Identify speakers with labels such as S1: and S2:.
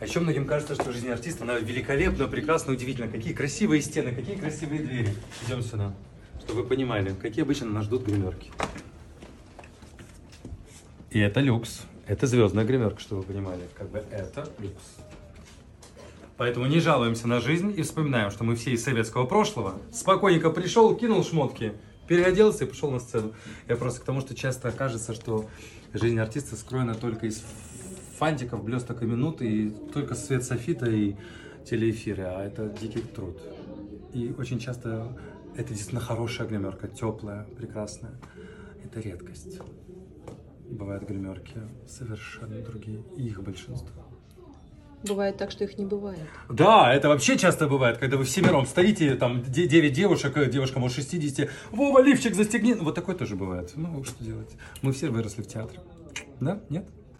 S1: А еще многим кажется, что жизнь артиста, она великолепна, прекрасна, удивительна. Какие красивые стены, какие красивые двери. Идем сюда, чтобы вы понимали, какие обычно нас ждут гримерки. И это люкс. Это звездная гримерка, чтобы вы понимали. Как бы это люкс. Поэтому не жалуемся на жизнь и вспоминаем, что мы все из советского прошлого. Спокойненько пришел, кинул шмотки, переоделся и пошел на сцену. Я просто к тому, что часто кажется, что жизнь артиста скроена только из фантиков, блесток и минут, и только свет софита и телеэфиры, а это дикий труд. И очень часто это действительно хорошая гримерка, теплая, прекрасная. Это редкость. Бывают гримерки совершенно другие, и их большинство.
S2: Бывает так, что их не бывает.
S1: Да, это вообще часто бывает, когда вы всемиром стоите, там 9 девушек, э, девушка может 60, Вова, лифчик застегни. Вот такое тоже бывает. Ну, что делать? Мы все выросли в театре. Да? Нет?